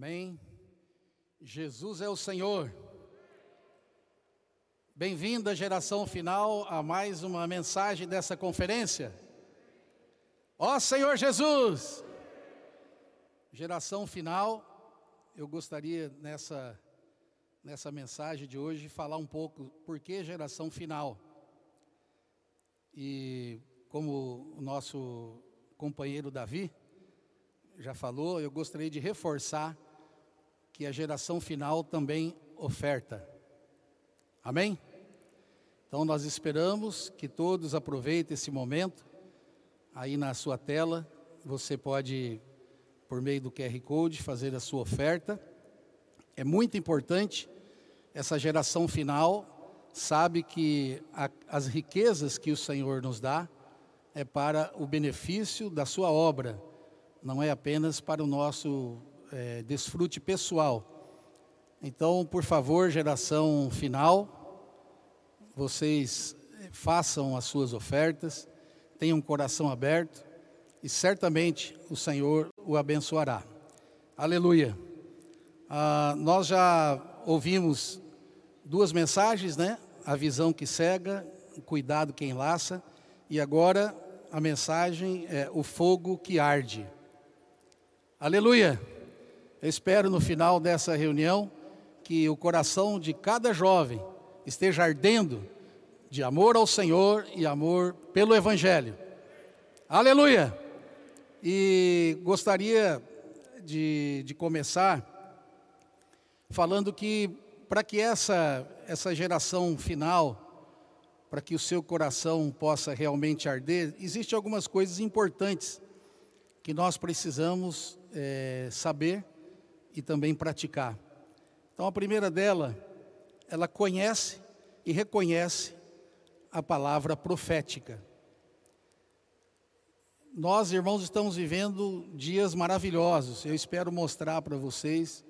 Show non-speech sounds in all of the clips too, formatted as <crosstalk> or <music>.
Amém. Jesus é o Senhor. Bem-vinda, geração final, a mais uma mensagem dessa conferência. Ó Senhor Jesus! Geração final, eu gostaria nessa, nessa mensagem de hoje falar um pouco por que geração final. E como o nosso companheiro Davi já falou, eu gostaria de reforçar que a geração final também oferta. Amém? Então nós esperamos que todos aproveitem esse momento. Aí na sua tela, você pode, por meio do QR Code, fazer a sua oferta. É muito importante, essa geração final sabe que a, as riquezas que o Senhor nos dá é para o benefício da sua obra, não é apenas para o nosso é, desfrute pessoal. Então, por favor, geração final, vocês é, façam as suas ofertas, tenham um coração aberto e certamente o Senhor o abençoará. Aleluia. Ah, nós já ouvimos duas mensagens, né? A visão que cega, o cuidado que enlaça, e agora a mensagem é o fogo que arde. Aleluia. Eu espero no final dessa reunião que o coração de cada jovem esteja ardendo de amor ao Senhor e amor pelo Evangelho. Aleluia! E gostaria de, de começar falando que para que essa, essa geração final, para que o seu coração possa realmente arder, existem algumas coisas importantes que nós precisamos é, saber e também praticar. Então, a primeira dela, ela conhece e reconhece a palavra profética. Nós, irmãos, estamos vivendo dias maravilhosos. Eu espero mostrar para vocês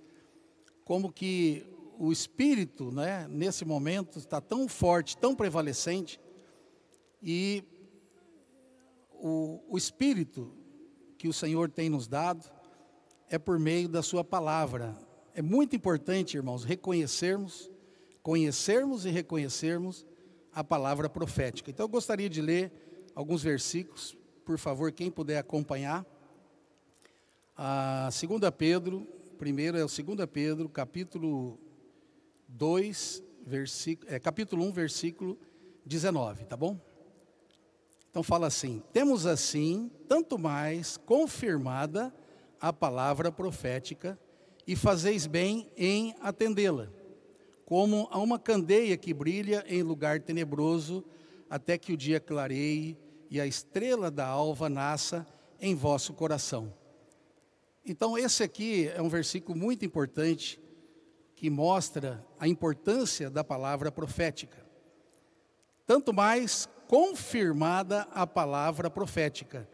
como que o espírito, né, nesse momento está tão forte, tão prevalecente e o, o espírito que o Senhor tem nos dado é por meio da sua palavra. É muito importante, irmãos, reconhecermos, conhecermos e reconhecermos a palavra profética. Então eu gostaria de ler alguns versículos, por favor, quem puder acompanhar. A 2 Pedro, primeiro é o 2 Pedro, capítulo 2, versículo, é, capítulo 1, versículo 19, tá bom? Então fala assim: Temos assim, tanto mais confirmada a palavra profética e fazeis bem em atendê-la, como a uma candeia que brilha em lugar tenebroso, até que o dia clareie e a estrela da alva nasça em vosso coração. Então, esse aqui é um versículo muito importante que mostra a importância da palavra profética. Tanto mais confirmada a palavra profética.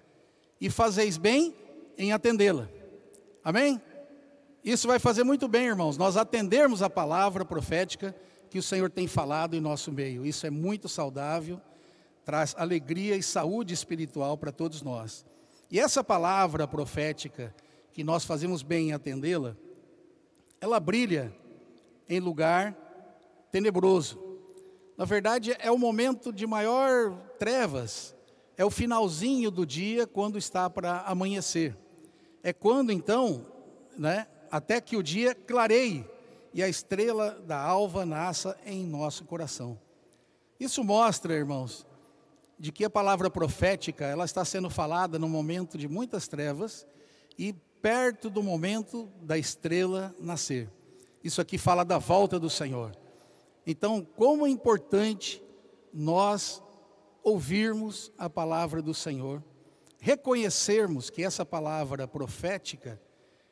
E fazeis bem em atendê-la. Amém? Isso vai fazer muito bem, irmãos, nós atendermos a palavra profética que o Senhor tem falado em nosso meio. Isso é muito saudável, traz alegria e saúde espiritual para todos nós. E essa palavra profética, que nós fazemos bem em atendê-la, ela brilha em lugar tenebroso. Na verdade, é o momento de maior trevas, é o finalzinho do dia quando está para amanhecer. É quando então, né, até que o dia clareie e a estrela da alva nasça em nosso coração. Isso mostra, irmãos, de que a palavra profética, ela está sendo falada no momento de muitas trevas e perto do momento da estrela nascer. Isso aqui fala da volta do Senhor. Então, como é importante nós ouvirmos a palavra do Senhor reconhecermos que essa palavra profética,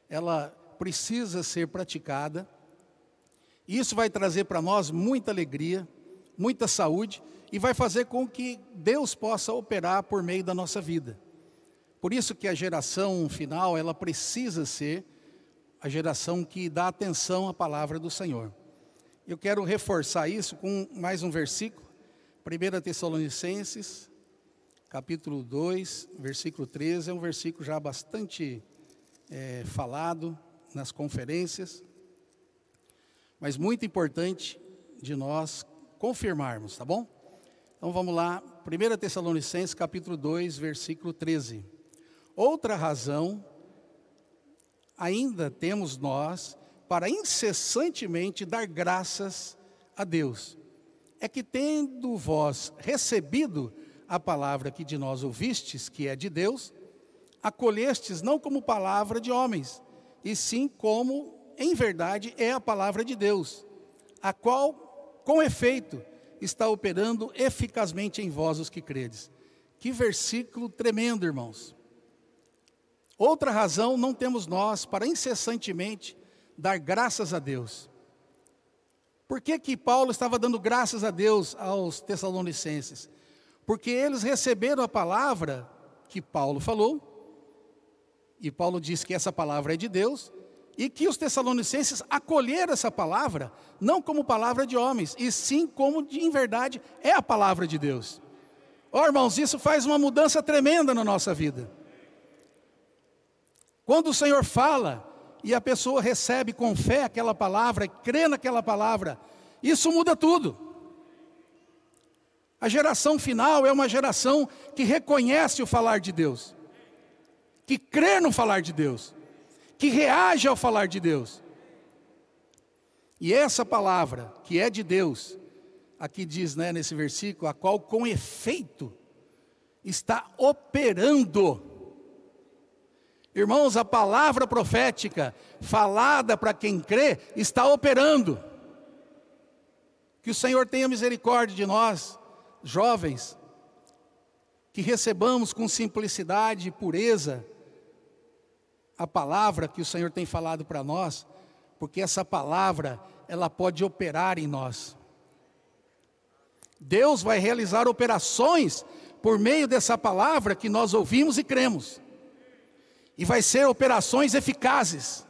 ela precisa ser praticada. Isso vai trazer para nós muita alegria, muita saúde e vai fazer com que Deus possa operar por meio da nossa vida. Por isso que a geração final, ela precisa ser a geração que dá atenção à palavra do Senhor. Eu quero reforçar isso com mais um versículo, 1 Tessalonicenses capítulo 2, versículo 13, é um versículo já bastante é, falado nas conferências, mas muito importante de nós confirmarmos, tá bom? Então vamos lá, 1 Tessalonicenses capítulo 2, versículo 13. Outra razão ainda temos nós para incessantemente dar graças a Deus. É que tendo vós recebido a palavra que de nós ouvistes, que é de Deus, acolhestes não como palavra de homens, e sim como, em verdade, é a palavra de Deus, a qual, com efeito, está operando eficazmente em vós os que credes. Que versículo tremendo, irmãos. Outra razão não temos nós para incessantemente dar graças a Deus. Por que, que Paulo estava dando graças a Deus aos Tessalonicenses? Porque eles receberam a palavra que Paulo falou, e Paulo diz que essa palavra é de Deus, e que os Tessalonicenses acolheram essa palavra, não como palavra de homens, e sim como de, em verdade é a palavra de Deus. Ó oh, irmãos, isso faz uma mudança tremenda na nossa vida. Quando o Senhor fala e a pessoa recebe com fé aquela palavra, crê naquela palavra, isso muda tudo. A geração final é uma geração que reconhece o falar de Deus, que crê no falar de Deus, que reage ao falar de Deus. E essa palavra, que é de Deus, aqui diz né, nesse versículo, a qual com efeito está operando Irmãos, a palavra profética falada para quem crê está operando. Que o Senhor tenha misericórdia de nós, jovens, que recebamos com simplicidade e pureza a palavra que o Senhor tem falado para nós, porque essa palavra, ela pode operar em nós. Deus vai realizar operações por meio dessa palavra que nós ouvimos e cremos e vai ser operações eficazes.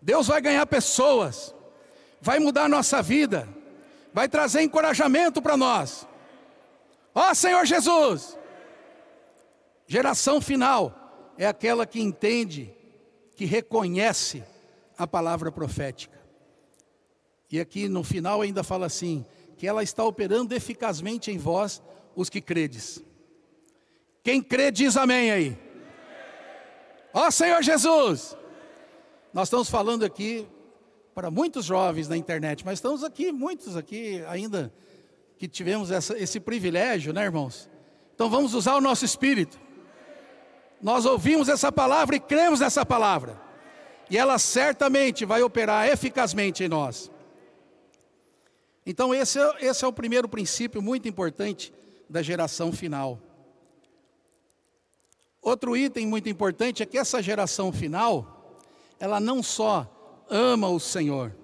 Deus vai ganhar pessoas, vai mudar nossa vida, vai trazer encorajamento para nós. Ó oh, Senhor Jesus! Geração final é aquela que entende, que reconhece a palavra profética. E aqui no final ainda fala assim: que ela está operando eficazmente em vós, os que credes. Quem crê diz amém aí. Ó Senhor Jesus! Nós estamos falando aqui para muitos jovens na internet, mas estamos aqui, muitos aqui ainda que tivemos essa, esse privilégio, né, irmãos? Então vamos usar o nosso espírito. Nós ouvimos essa palavra e cremos nessa palavra, e ela certamente vai operar eficazmente em nós. Então, esse é, esse é o primeiro princípio muito importante da geração final. Outro item muito importante é que essa geração final, ela não só ama o Senhor,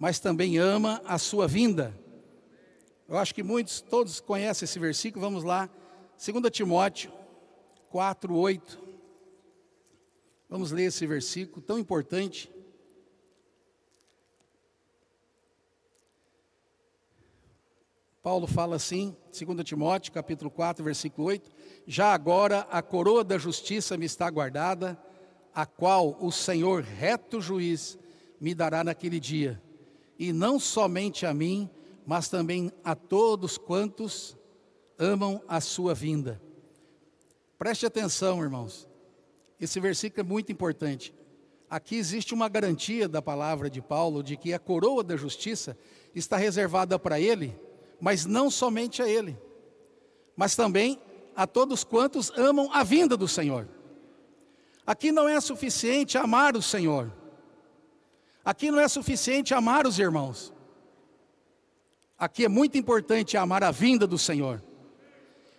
mas também ama a sua vinda. Eu acho que muitos, todos conhecem esse versículo, vamos lá, 2 Timóteo 4, 8. Vamos ler esse versículo tão importante. Paulo fala assim, 2 Timóteo, capítulo 4, versículo 8: Já agora a coroa da justiça me está guardada, a qual o Senhor, reto juiz, me dará naquele dia, e não somente a mim, mas também a todos quantos amam a sua vinda. Preste atenção, irmãos, esse versículo é muito importante. Aqui existe uma garantia da palavra de Paulo de que a coroa da justiça está reservada para ele mas não somente a Ele, mas também a todos quantos amam a vinda do Senhor. Aqui não é suficiente amar o Senhor, aqui não é suficiente amar os irmãos, aqui é muito importante amar a vinda do Senhor.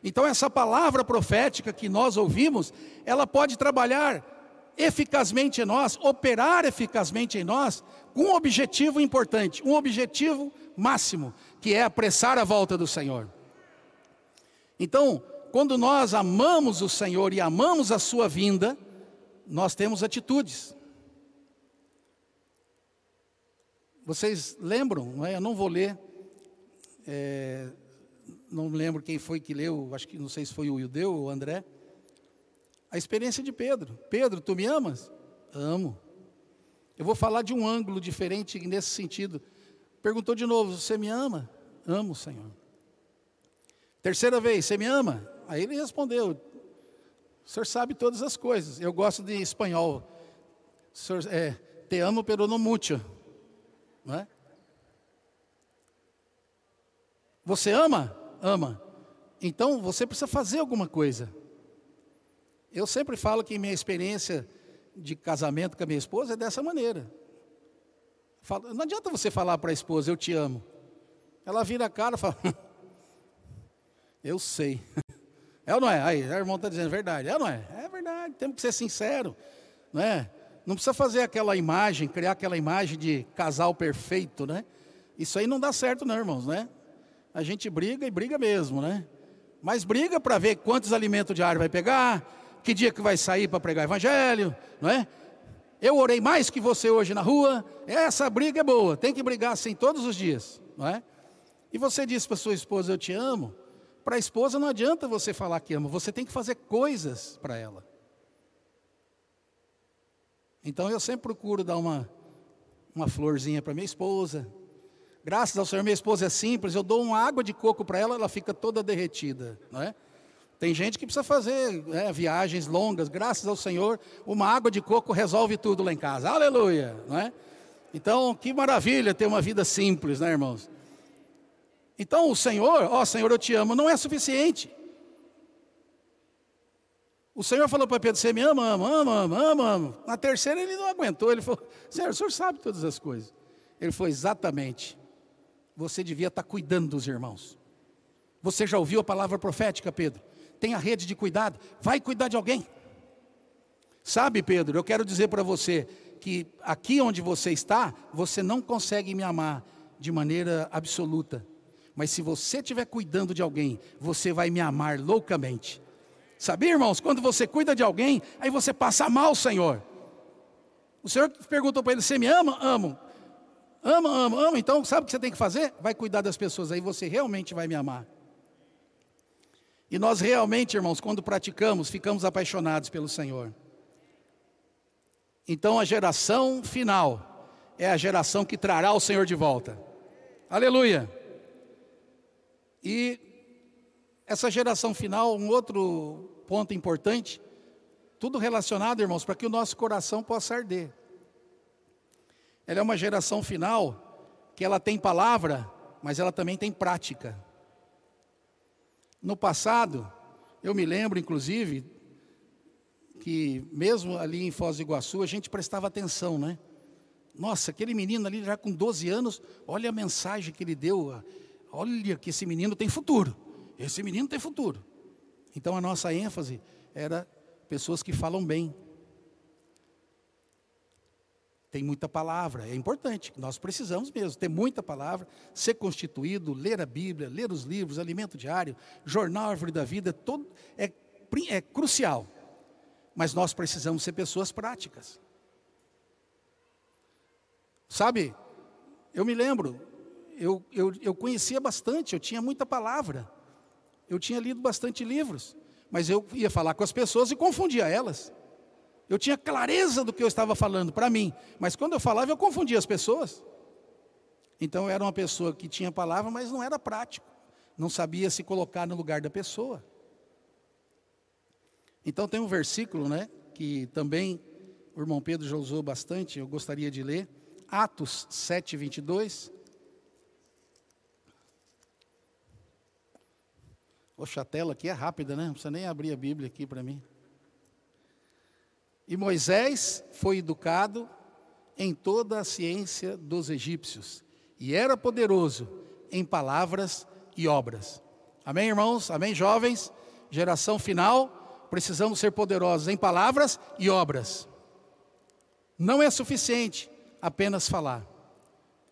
Então, essa palavra profética que nós ouvimos, ela pode trabalhar eficazmente em nós, operar eficazmente em nós, com um objetivo importante, um objetivo máximo, que é apressar a volta do Senhor. Então, quando nós amamos o Senhor e amamos a sua vinda, nós temos atitudes. Vocês lembram? Não é? Eu não vou ler. É, não lembro quem foi que leu. Acho que não sei se foi o Judeu ou o André. A experiência de Pedro. Pedro, tu me amas? Amo. Eu vou falar de um ângulo diferente nesse sentido. Perguntou de novo: Você me ama? Amo, Senhor. Terceira vez: Você me ama? Aí ele respondeu: O senhor sabe todas as coisas. Eu gosto de espanhol. Senhor, é, te amo, pero no mucho. Não é? Você ama? Ama. Então você precisa fazer alguma coisa. Eu sempre falo que minha experiência de casamento com a minha esposa é dessa maneira. Não adianta você falar para a esposa, eu te amo. Ela vira a cara e fala, <laughs> eu sei. <laughs> É ou não é? Aí, o irmão está dizendo, é verdade. É ou não é? É verdade, temos que ser sincero. Não é? Não precisa fazer aquela imagem, criar aquela imagem de casal perfeito, né? Isso aí não dá certo não, irmãos, né? A gente briga e briga mesmo, né? Mas briga para ver quantos alimentos diários vai pegar, que dia que vai sair para pregar evangelho, não é? Eu orei mais que você hoje na rua. Essa briga é boa, tem que brigar assim todos os dias, não é? E você disse para sua esposa, eu te amo. Para a esposa não adianta você falar que ama, você tem que fazer coisas para ela. Então eu sempre procuro dar uma, uma florzinha para minha esposa. Graças ao Senhor, minha esposa é simples, eu dou uma água de coco para ela, ela fica toda derretida, não é? Tem gente que precisa fazer né, viagens longas, graças ao Senhor, uma água de coco resolve tudo lá em casa. Aleluia, não é? Então, que maravilha ter uma vida simples, né, irmãos? Então, o Senhor, ó Senhor, eu te amo, não é suficiente. O Senhor falou para Pedro: Você me ama, ama, ama, ama, ama, ama. Na terceira ele não aguentou. Ele falou: Senhor, o senhor sabe todas as coisas. Ele falou: Exatamente. Você devia estar cuidando dos irmãos. Você já ouviu a palavra profética, Pedro? Tem a rede de cuidado. Vai cuidar de alguém. Sabe, Pedro, eu quero dizer para você que aqui onde você está, você não consegue me amar de maneira absoluta. Mas se você estiver cuidando de alguém, você vai me amar loucamente. Sabia, irmãos? Quando você cuida de alguém, aí você passa mal, Senhor. O Senhor perguntou para ele: Você me ama? Amo. Ama, ama, ama. Então, sabe o que você tem que fazer? Vai cuidar das pessoas, aí você realmente vai me amar. E nós realmente, irmãos, quando praticamos, ficamos apaixonados pelo Senhor. Então, a geração final é a geração que trará o Senhor de volta. Aleluia. E essa geração final, um outro ponto importante, tudo relacionado, irmãos, para que o nosso coração possa arder. Ela é uma geração final que ela tem palavra, mas ela também tem prática. No passado, eu me lembro, inclusive, que mesmo ali em Foz do Iguaçu, a gente prestava atenção, né? Nossa, aquele menino ali já com 12 anos, olha a mensagem que ele deu, olha que esse menino tem futuro. Esse menino tem futuro. Então a nossa ênfase era pessoas que falam bem. Tem muita palavra, é importante, nós precisamos mesmo ter muita palavra, ser constituído, ler a Bíblia, ler os livros, alimento diário, jornal Árvore da Vida, todo, é, é crucial. Mas nós precisamos ser pessoas práticas. Sabe, eu me lembro, eu, eu, eu conhecia bastante, eu tinha muita palavra. Eu tinha lido bastante livros, mas eu ia falar com as pessoas e confundia elas. Eu tinha clareza do que eu estava falando para mim, mas quando eu falava eu confundia as pessoas. Então eu era uma pessoa que tinha palavra, mas não era prático. Não sabia se colocar no lugar da pessoa. Então tem um versículo, né, que também o irmão Pedro já usou bastante, eu gostaria de ler. Atos 7, 22. Poxa, a tela aqui é rápida, né? Não precisa nem abrir a Bíblia aqui para mim. E Moisés foi educado em toda a ciência dos egípcios e era poderoso em palavras e obras. Amém, irmãos? Amém, jovens? Geração final, precisamos ser poderosos em palavras e obras. Não é suficiente apenas falar.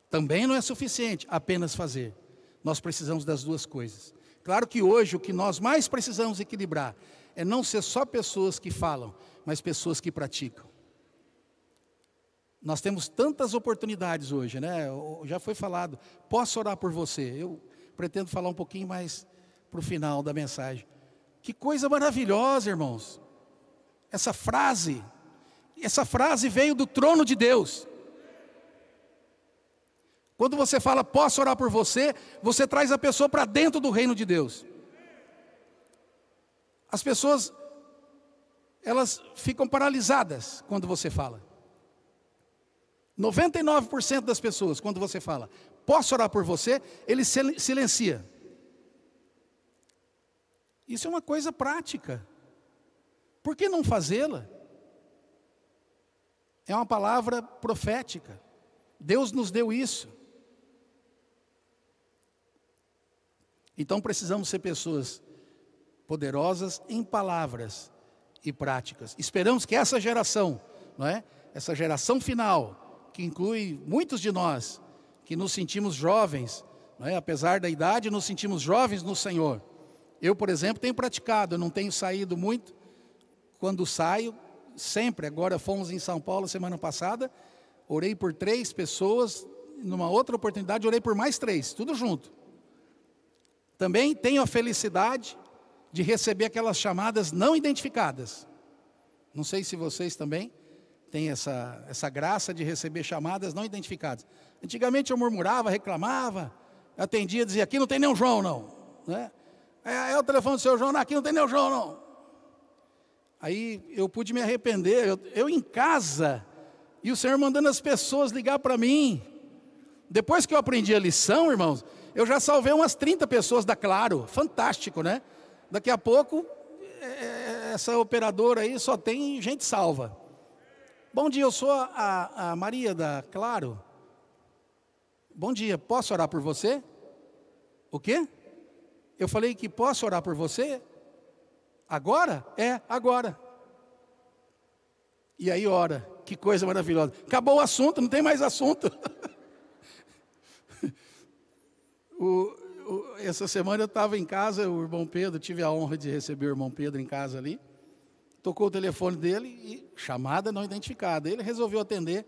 Também não é suficiente apenas fazer. Nós precisamos das duas coisas. Claro que hoje o que nós mais precisamos equilibrar é não ser só pessoas que falam, mas pessoas que praticam. Nós temos tantas oportunidades hoje, né? Já foi falado, posso orar por você. Eu pretendo falar um pouquinho mais para o final da mensagem. Que coisa maravilhosa, irmãos. Essa frase, essa frase veio do trono de Deus. Quando você fala, posso orar por você, você traz a pessoa para dentro do reino de Deus. As pessoas, elas ficam paralisadas quando você fala. 99% das pessoas, quando você fala, posso orar por você, ele silencia. Isso é uma coisa prática. Por que não fazê-la? É uma palavra profética. Deus nos deu isso. Então precisamos ser pessoas poderosas em palavras e práticas. Esperamos que essa geração, não é? Essa geração final, que inclui muitos de nós que nos sentimos jovens, é? apesar da idade, nos sentimos jovens no Senhor. Eu, por exemplo, tenho praticado, eu não tenho saído muito. Quando saio, sempre, agora fomos em São Paulo semana passada, orei por três pessoas, numa outra oportunidade orei por mais três, tudo junto. Também tenho a felicidade de receber aquelas chamadas não identificadas. Não sei se vocês também, tem essa, essa graça de receber chamadas não identificadas. Antigamente eu murmurava, reclamava, atendia, dizia, aqui não tem nenhum João, não. Né? É, é o telefone do seu João, aqui não tem nenhum João, não. Aí eu pude me arrepender, eu, eu em casa, e o Senhor mandando as pessoas ligar para mim. Depois que eu aprendi a lição, irmãos, eu já salvei umas 30 pessoas da Claro, fantástico, né? Daqui a pouco, é, é, essa operadora aí só tem gente salva. Bom dia, eu sou a, a Maria da Claro. Bom dia, posso orar por você? O quê? Eu falei que posso orar por você? Agora? É, agora. E aí ora, que coisa maravilhosa. Acabou o assunto, não tem mais assunto. <laughs> o, o, essa semana eu estava em casa, o irmão Pedro, tive a honra de receber o irmão Pedro em casa ali tocou o telefone dele e chamada não identificada. Ele resolveu atender,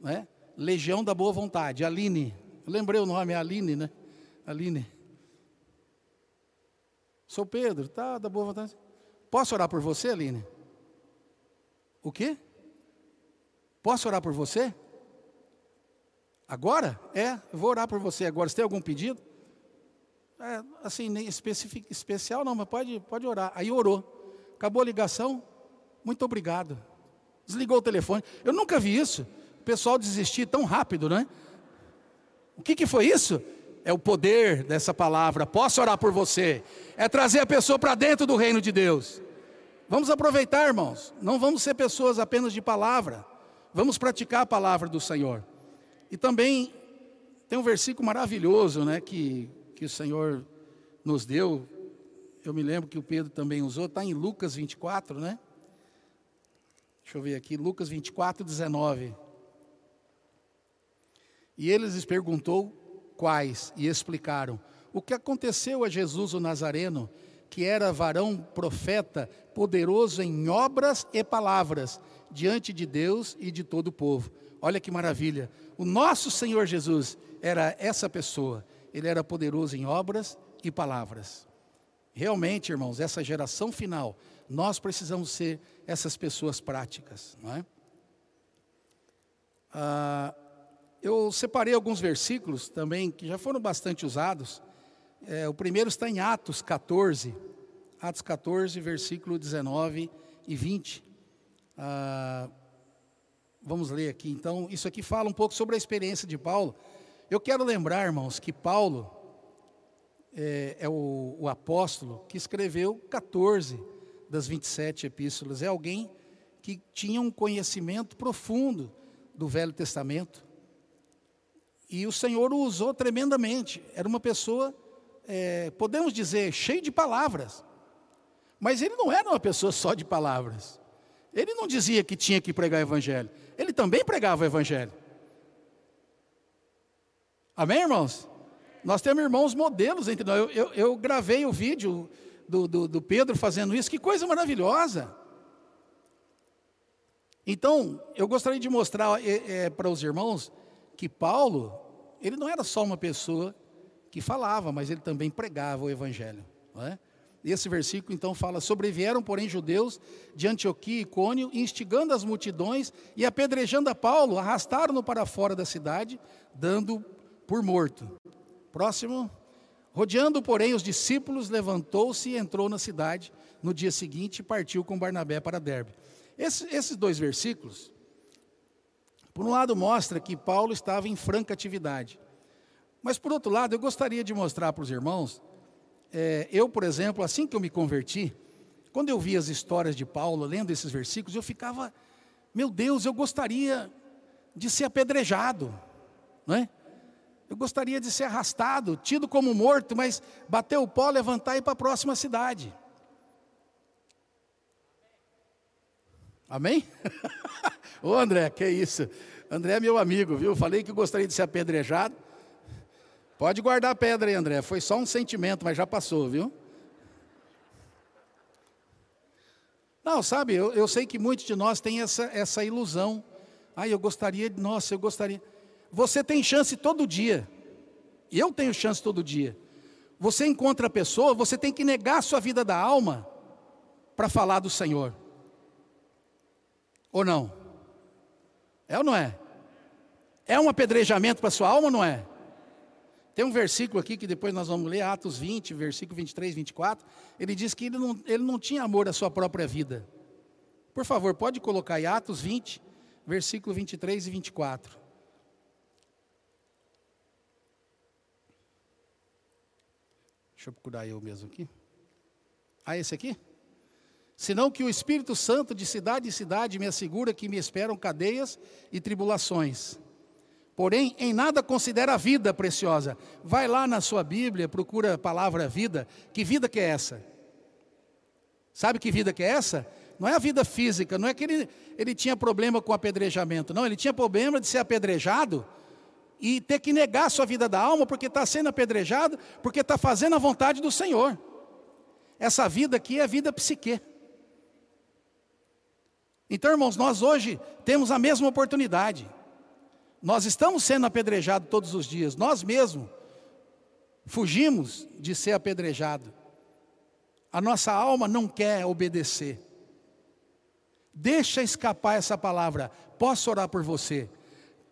né? Legião da Boa Vontade, Aline. Eu lembrei o nome, Aline, né? Aline. Sou Pedro, tá, da Boa Vontade. Posso orar por você, Aline? O quê? Posso orar por você? Agora? É, vou orar por você agora. Você tem algum pedido? É, assim, nem especial não, mas pode, pode orar. Aí orou. Acabou a ligação, muito obrigado. Desligou o telefone. Eu nunca vi isso. O pessoal desistir tão rápido, né? O que, que foi isso? É o poder dessa palavra. Posso orar por você. É trazer a pessoa para dentro do reino de Deus. Vamos aproveitar, irmãos. Não vamos ser pessoas apenas de palavra. Vamos praticar a palavra do Senhor. E também tem um versículo maravilhoso, né, que, que o Senhor nos deu, eu me lembro que o Pedro também usou, está em Lucas 24, né? Deixa eu ver aqui, Lucas 24, 19. E eles lhes perguntou quais, e explicaram o que aconteceu a Jesus o Nazareno, que era varão profeta, poderoso em obras e palavras, diante de Deus e de todo o povo. Olha que maravilha. O nosso Senhor Jesus era essa pessoa. Ele era poderoso em obras e palavras. Realmente, irmãos, essa geração final, nós precisamos ser essas pessoas práticas, não é? Ah, eu separei alguns versículos também que já foram bastante usados. É, o primeiro está em Atos 14, Atos 14, versículo 19 e 20. Ah, vamos ler aqui então. Isso aqui fala um pouco sobre a experiência de Paulo. Eu quero lembrar, irmãos, que Paulo, é, é o, o, apóstolo que escreveu 14 das 27 epístolas. É alguém que tinha um conhecimento profundo do Velho Testamento. E o Senhor o usou tremendamente. Era uma pessoa, é, podemos dizer, cheio de palavras. Mas ele não era uma pessoa só de palavras. Ele não dizia que tinha que pregar o Evangelho. Ele também pregava o Evangelho. Amém, irmãos? Nós temos irmãos modelos entre nós. Eu, eu, eu gravei o vídeo do, do, do, Pedro fazendo isso, que coisa maravilhosa. Então, eu gostaria de mostrar é, é, para os irmãos que Paulo, ele não era só uma pessoa que falava, mas ele também pregava o Evangelho. É? Esse versículo então fala: Sobrevieram, porém, judeus de Antioquia e Cônio, instigando as multidões e apedrejando a Paulo, arrastaram-no para fora da cidade, dando por morto. Próximo. Rodeando, porém, os discípulos, levantou-se e entrou na cidade. No dia seguinte, partiu com Barnabé para Derbe. Esse, esses dois versículos, por um lado, mostra que Paulo estava em franca atividade. Mas, por outro lado, eu gostaria de mostrar para os irmãos, é, eu, por exemplo, assim que eu me converti, quando eu vi as histórias de Paulo, lendo esses versículos, eu ficava, meu Deus, eu gostaria de ser apedrejado, não é? Eu gostaria de ser arrastado, tido como morto, mas bater o pó, levantar e ir para a próxima cidade. Amém? <laughs> Ô André, que isso? André é meu amigo, viu? Falei que gostaria de ser apedrejado. Pode guardar a pedra aí, André. Foi só um sentimento, mas já passou, viu? Não, sabe, eu, eu sei que muitos de nós têm essa, essa ilusão. Ah, eu gostaria, nossa, eu gostaria. Você tem chance todo dia. E eu tenho chance todo dia. Você encontra a pessoa, você tem que negar a sua vida da alma para falar do Senhor. Ou não? É ou não é? É um apedrejamento para a sua alma ou não é? Tem um versículo aqui que depois nós vamos ler, Atos 20, versículo 23, 24. Ele diz que ele não, ele não tinha amor à sua própria vida. Por favor, pode colocar aí Atos 20, versículo 23 e 24. Deixa eu procurar eu mesmo aqui. Ah, esse aqui? Senão que o Espírito Santo de cidade em cidade me assegura que me esperam cadeias e tribulações. Porém, em nada considera a vida preciosa. Vai lá na sua Bíblia, procura a palavra vida. Que vida que é essa? Sabe que vida que é essa? Não é a vida física, não é que ele, ele tinha problema com apedrejamento, não, ele tinha problema de ser apedrejado e ter que negar a sua vida da alma, porque está sendo apedrejado, porque está fazendo a vontade do Senhor. Essa vida aqui é vida psique. Então, irmãos, nós hoje temos a mesma oportunidade. Nós estamos sendo apedrejados todos os dias, nós mesmos fugimos de ser apedrejado. A nossa alma não quer obedecer. Deixa escapar essa palavra. Posso orar por você?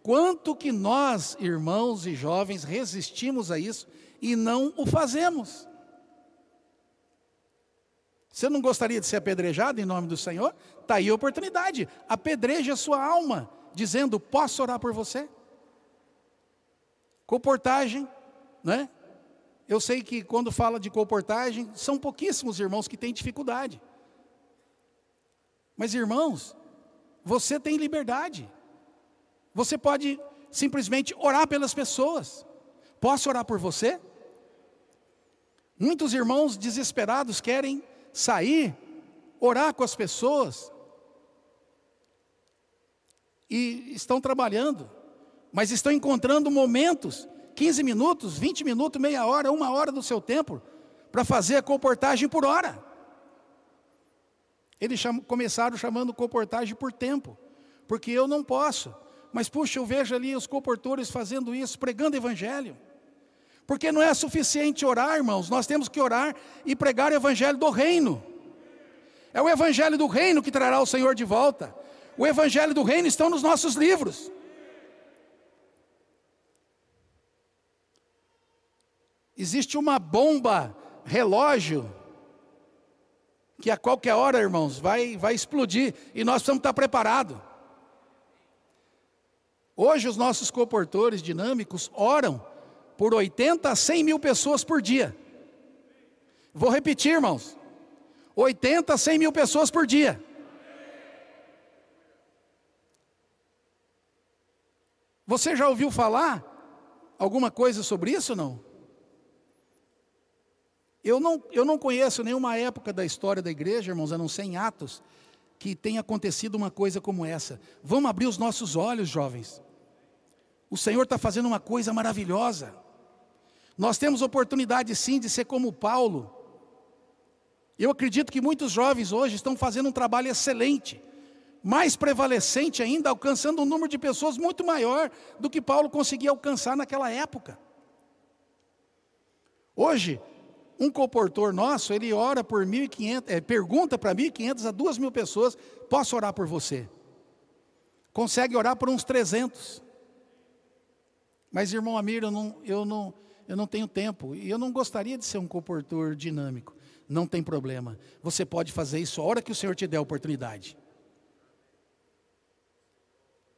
Quanto que nós, irmãos e jovens, resistimos a isso e não o fazemos? Você não gostaria de ser apedrejado em nome do Senhor? Está aí a oportunidade. Apedreje a sua alma, dizendo: Posso orar por você? Comportagem, né? Eu sei que quando fala de comportagem, são pouquíssimos irmãos que têm dificuldade. Mas irmãos, você tem liberdade. Você pode simplesmente orar pelas pessoas. Posso orar por você? Muitos irmãos desesperados querem sair, orar com as pessoas. E estão trabalhando, mas estão encontrando momentos, 15 minutos, 20 minutos, meia hora, uma hora do seu tempo, para fazer a comportagem por hora. Eles cham, começaram chamando comportagem por tempo, porque eu não posso. Mas puxa, eu vejo ali os comportores fazendo isso, pregando evangelho. Porque não é suficiente orar, irmãos, nós temos que orar e pregar o evangelho do reino. É o evangelho do reino que trará o Senhor de volta. O evangelho do reino está nos nossos livros. Existe uma bomba relógio que a qualquer hora, irmãos, vai, vai explodir e nós precisamos estar preparados. Hoje, os nossos comportores dinâmicos oram por 80 a 100 mil pessoas por dia. Vou repetir, irmãos: 80 a 100 mil pessoas por dia. Você já ouviu falar alguma coisa sobre isso não? Eu não, eu não conheço nenhuma época da história da igreja, irmãos, a não ser em Atos, que tenha acontecido uma coisa como essa. Vamos abrir os nossos olhos, jovens. O Senhor está fazendo uma coisa maravilhosa. Nós temos oportunidade sim de ser como Paulo. Eu acredito que muitos jovens hoje estão fazendo um trabalho excelente, mais prevalecente ainda, alcançando um número de pessoas muito maior do que Paulo conseguia alcançar naquela época. Hoje, um comportor nosso, ele ora por 1.500, é, pergunta para 1.500 a 2.000 pessoas, posso orar por você? Consegue orar por uns 300. Mas, irmão Amir, eu não, eu, não, eu não tenho tempo e eu não gostaria de ser um comportor dinâmico. Não tem problema. Você pode fazer isso a hora que o Senhor te der a oportunidade.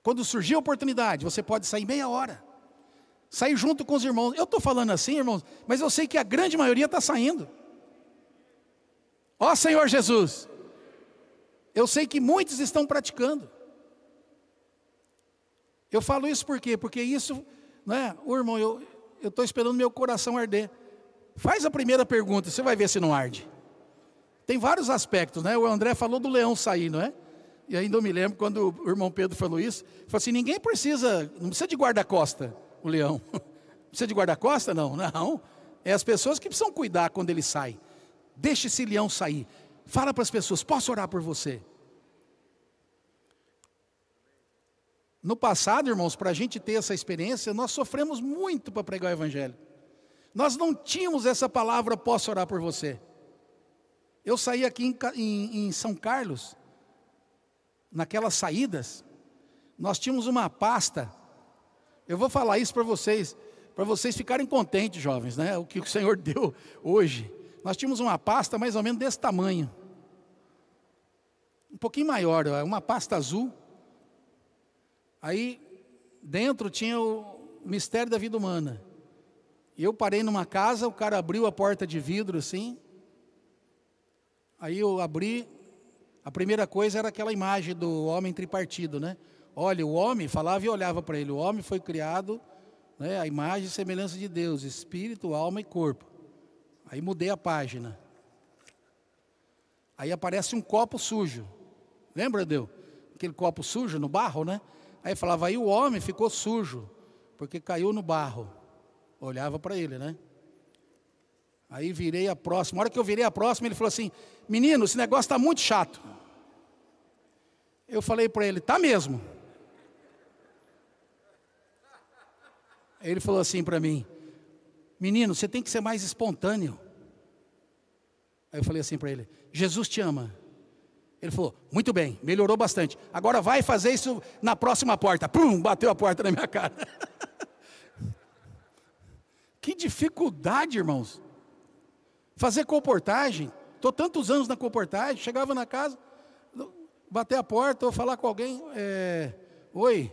Quando surgir a oportunidade, você pode sair meia hora. Sair junto com os irmãos. Eu estou falando assim, irmãos, mas eu sei que a grande maioria está saindo. Ó Senhor Jesus, eu sei que muitos estão praticando. Eu falo isso por quê? Porque isso, não é? O irmão, eu estou esperando meu coração arder. Faz a primeira pergunta, você vai ver se não arde. Tem vários aspectos, né? O André falou do leão sair, não é? E ainda eu me lembro quando o irmão Pedro falou isso, falou assim: ninguém precisa, não precisa de guarda-costa, o leão. <laughs> Precisa de guarda-costa? Não, não. É as pessoas que precisam cuidar quando ele sai. Deixe esse leão sair. Fala para as pessoas: posso orar por você? No passado, irmãos, para a gente ter essa experiência, nós sofremos muito para pregar o Evangelho. Nós não tínhamos essa palavra, posso orar por você. Eu saí aqui em, em, em São Carlos, naquelas saídas, nós tínhamos uma pasta. Eu vou falar isso para vocês, para vocês ficarem contentes, jovens, né? O que o Senhor <laughs> deu hoje. Nós tínhamos uma pasta mais ou menos desse tamanho, um pouquinho maior, uma pasta azul. Aí dentro tinha o mistério da vida humana. Eu parei numa casa, o cara abriu a porta de vidro assim. Aí eu abri, a primeira coisa era aquela imagem do homem tripartido, né? Olha, o homem falava e olhava para ele. O homem foi criado, né, a imagem e semelhança de Deus, espírito, alma e corpo. Aí mudei a página. Aí aparece um copo sujo. Lembra, Deus? Aquele copo sujo no barro, né? Aí falava, aí o homem ficou sujo, porque caiu no barro. Olhava para ele, né? Aí virei a próxima. A hora que eu virei a próxima, ele falou assim: Menino, esse negócio está muito chato. Eu falei para ele: Tá mesmo. Ele falou assim para mim: Menino, você tem que ser mais espontâneo. Aí eu falei assim para ele: Jesus te ama. Ele falou: Muito bem, melhorou bastante. Agora vai fazer isso na próxima porta. Pum, bateu a porta na minha cara. <laughs> que dificuldade, irmãos. Fazer comportagem. Estou tantos anos na comportagem. Chegava na casa, bater a porta ou falar com alguém: é, Oi,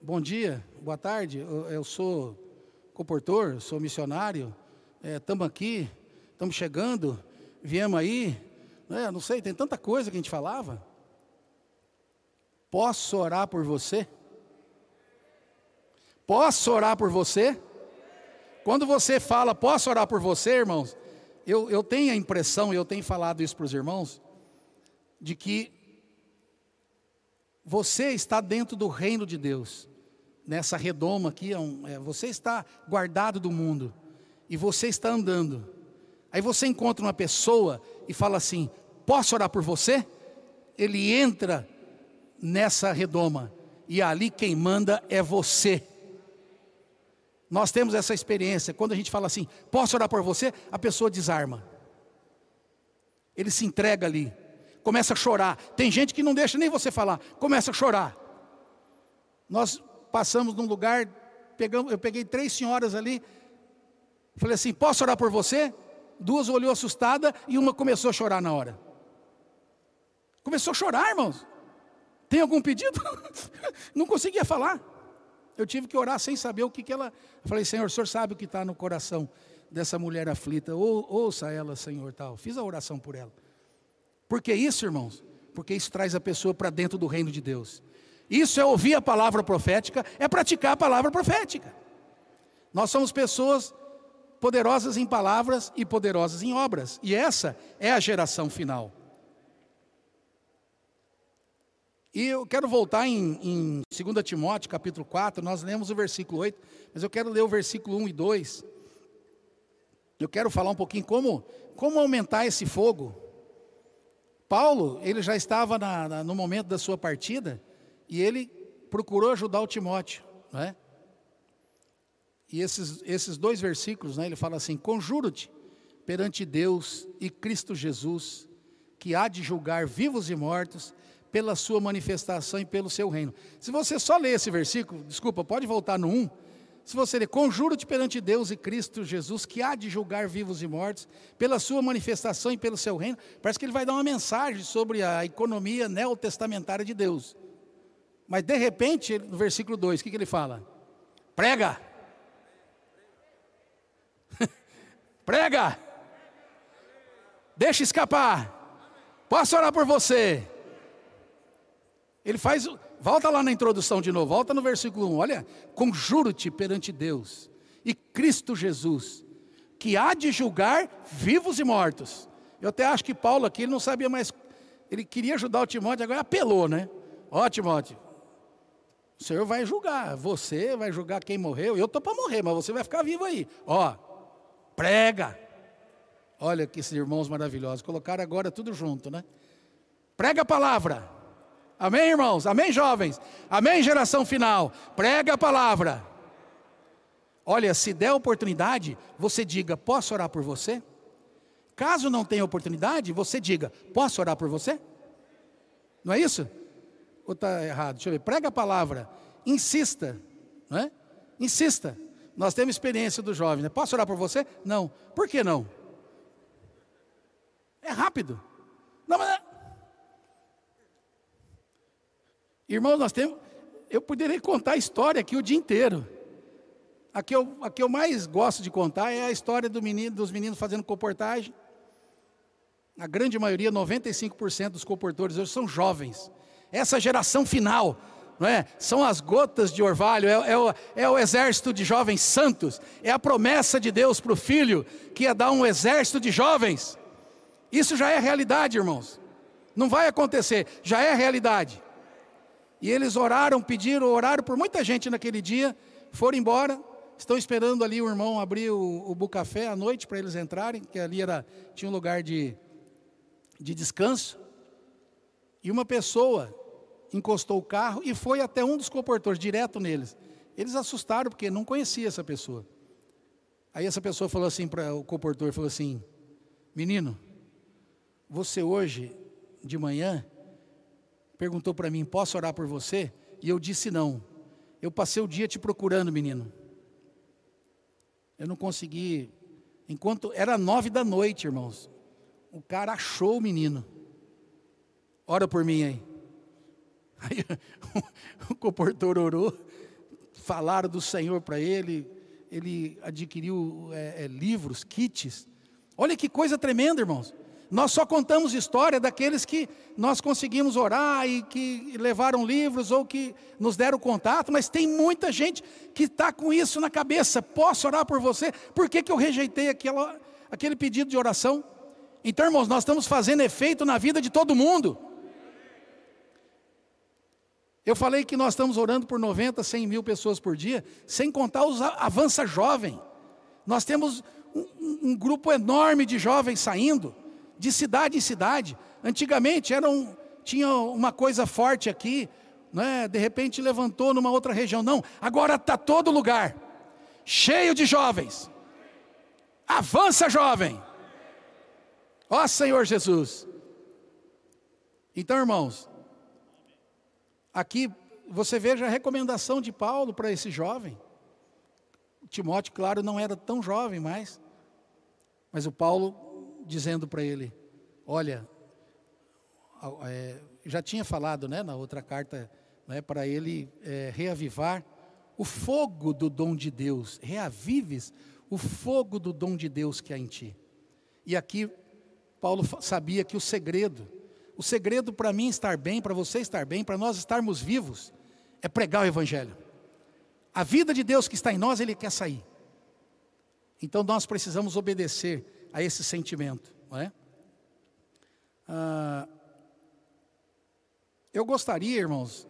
bom dia, boa tarde. Eu, eu sou comportor, sou missionário. Estamos é, aqui, estamos chegando, viemos aí é, não sei, tem tanta coisa que a gente falava. Posso orar por você? Posso orar por você? Quando você fala, posso orar por você, irmãos? Eu, eu tenho a impressão, eu tenho falado isso para os irmãos, de que você está dentro do reino de Deus. Nessa redoma aqui, é um, é, você está guardado do mundo. E você está andando. Aí você encontra uma pessoa e fala assim: Posso orar por você? Ele entra nessa redoma e ali quem manda é você. Nós temos essa experiência. Quando a gente fala assim, posso orar por você? A pessoa desarma. Ele se entrega ali, começa a chorar. Tem gente que não deixa nem você falar, começa a chorar. Nós passamos num lugar, pegamos, eu peguei três senhoras ali, falei assim: posso orar por você? Duas olhou assustada e uma começou a chorar na hora. Começou a chorar, irmãos. Tem algum pedido? <laughs> Não conseguia falar. Eu tive que orar sem saber o que, que ela. Eu falei, Senhor, o Senhor sabe o que está no coração dessa mulher aflita. Ou, ouça ela, Senhor, tal. Fiz a oração por ela. Por que isso, irmãos? Porque isso traz a pessoa para dentro do reino de Deus. Isso é ouvir a palavra profética, é praticar a palavra profética. Nós somos pessoas poderosas em palavras e poderosas em obras. E essa é a geração final. E eu quero voltar em, em 2 Timóteo, capítulo 4, nós lemos o versículo 8, mas eu quero ler o versículo 1 e 2. Eu quero falar um pouquinho como, como aumentar esse fogo. Paulo, ele já estava na, na, no momento da sua partida, e ele procurou ajudar o Timóteo, não é? E esses, esses dois versículos, né, ele fala assim: Conjuro-te perante Deus e Cristo Jesus, que há de julgar vivos e mortos, pela sua manifestação e pelo seu reino. Se você só ler esse versículo, desculpa, pode voltar no 1, Se você ler, conjuro-te perante Deus e Cristo Jesus, que há de julgar vivos e mortos, pela sua manifestação e pelo seu reino. Parece que ele vai dar uma mensagem sobre a economia neotestamentária de Deus. Mas de repente, no versículo 2, o que, que ele fala? Prega! <laughs> Prega! Deixa escapar. Posso orar por você? Ele faz, volta lá na introdução de novo, volta no versículo 1. Olha, conjuro-te perante Deus e Cristo Jesus, que há de julgar vivos e mortos. Eu até acho que Paulo aqui ele não sabia mais, ele queria ajudar o Timóteo, agora apelou, né? Ó, Timóteo, o Senhor vai julgar, você vai julgar quem morreu, eu estou para morrer, mas você vai ficar vivo aí. Ó, prega. Olha que esses irmãos maravilhosos, colocaram agora tudo junto, né? Prega a palavra. Amém, irmãos? Amém, jovens? Amém, geração final? Prega a palavra. Olha, se der oportunidade, você diga: Posso orar por você? Caso não tenha oportunidade, você diga: Posso orar por você? Não é isso? Ou está errado? Deixa eu ver. Prega a palavra. Insista. Não é? Insista. Nós temos experiência do jovem. Né? Posso orar por você? Não. Por que não? É rápido. Não, mas... É- Irmãos, nós temos. Eu poderia contar a história aqui o dia inteiro. A que eu, a que eu mais gosto de contar é a história do menino, dos meninos fazendo comportagem. A grande maioria, 95% dos comportores hoje são jovens. Essa geração final, não é? São as gotas de orvalho, é, é, o, é o exército de jovens santos, é a promessa de Deus para o filho, que ia dar um exército de jovens. Isso já é realidade, irmãos. Não vai acontecer, já é realidade. E eles oraram, pediram, oraram por muita gente naquele dia, foram embora, estão esperando ali o irmão abrir o, o bucafé à noite para eles entrarem, que ali era, tinha um lugar de, de descanso. E uma pessoa encostou o carro e foi até um dos comportores, direto neles. Eles assustaram porque não conhecia essa pessoa. Aí essa pessoa falou assim para o comportor, falou assim: "Menino, você hoje de manhã perguntou para mim: "Posso orar por você?" E eu disse não. Eu passei o dia te procurando, menino. Eu não consegui. Enquanto era nove da noite, irmãos, o cara achou o menino. Ora por mim aí. <laughs> Aí o comportor orou, falaram do Senhor para ele, ele adquiriu é, é, livros, kits. Olha que coisa tremenda, irmãos. Nós só contamos história daqueles que nós conseguimos orar e que levaram livros ou que nos deram contato, mas tem muita gente que está com isso na cabeça. Posso orar por você? Por que, que eu rejeitei aquela, aquele pedido de oração? Então, irmãos, nós estamos fazendo efeito na vida de todo mundo. Eu falei que nós estamos orando por 90, 100 mil pessoas por dia, sem contar os avança jovem. Nós temos um, um, grupo enorme de jovens saindo, de cidade em cidade. Antigamente era um, tinha uma coisa forte aqui, né? de repente levantou numa outra região. Não, agora está todo lugar, cheio de jovens. Avança, jovem. Ó Senhor Jesus. Então, irmãos, Aqui você veja a recomendação de Paulo para esse jovem. Timóteo, claro, não era tão jovem mais, mas o Paulo dizendo para ele: Olha, é, já tinha falado né, na outra carta né, para ele é, reavivar o fogo do dom de Deus, reavives o fogo do dom de Deus que há em ti. E aqui Paulo sabia que o segredo o segredo para mim estar bem, para você estar bem, para nós estarmos vivos, é pregar o Evangelho. A vida de Deus que está em nós, Ele quer sair. Então nós precisamos obedecer a esse sentimento, não é? Ah, eu gostaria, irmãos,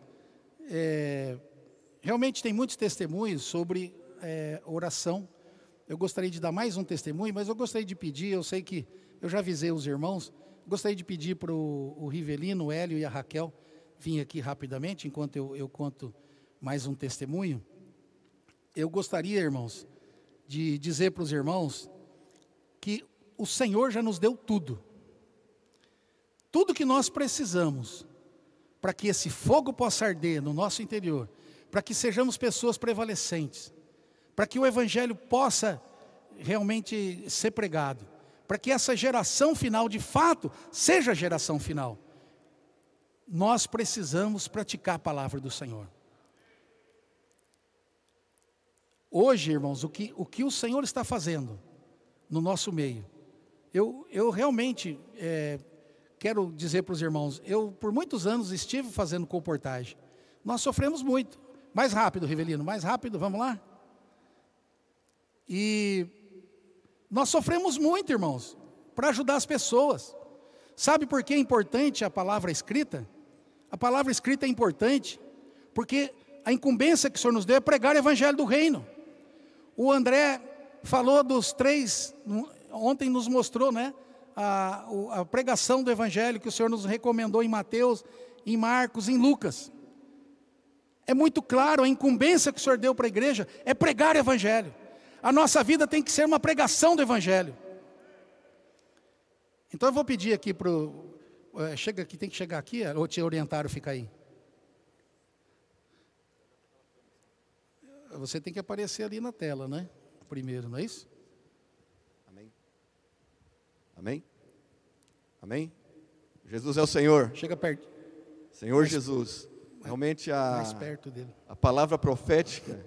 é, realmente tem muitos testemunhos sobre é, oração. Eu gostaria de dar mais um testemunho, mas eu gostaria de pedir, eu sei que eu já avisei os irmãos, Gostaria de pedir para o Rivelino, o Hélio e a Raquel vir aqui rapidamente, enquanto eu, eu conto mais um testemunho. Eu gostaria, irmãos, de dizer para os irmãos que o Senhor já nos deu tudo. Tudo que nós precisamos para que esse fogo possa arder no nosso interior, para que sejamos pessoas prevalecentes, para que o Evangelho possa realmente ser pregado, para que essa geração final, de fato, seja a geração final. Nós precisamos praticar a palavra do Senhor. Hoje, irmãos, o que o, que o Senhor está fazendo no nosso meio, eu, eu realmente é, quero dizer para os irmãos, eu por muitos anos estive fazendo comportagem. Nós sofremos muito. Mais rápido, Rivelino, mais rápido, vamos lá? E nós sofremos muito, irmãos, para ajudar as pessoas. Sabe por que é importante a palavra escrita? A palavra escrita é importante porque a incumbência que o Senhor nos deu é pregar o evangelho do reino. O André falou dos três, ontem nos mostrou, né? A, a pregação do evangelho que o Senhor nos recomendou em Mateus, em Marcos, em Lucas. É muito claro, a incumbência que o Senhor deu para a igreja é pregar o evangelho. A nossa vida tem que ser uma pregação do Evangelho. Então eu vou pedir aqui para o. É, chega aqui, tem que chegar aqui, ou te orientar fica aí. Você tem que aparecer ali na tela, né? Primeiro, não é isso? Amém. Amém? Jesus é o Senhor. Chega perto. Senhor mais, Jesus. Realmente a, a palavra profética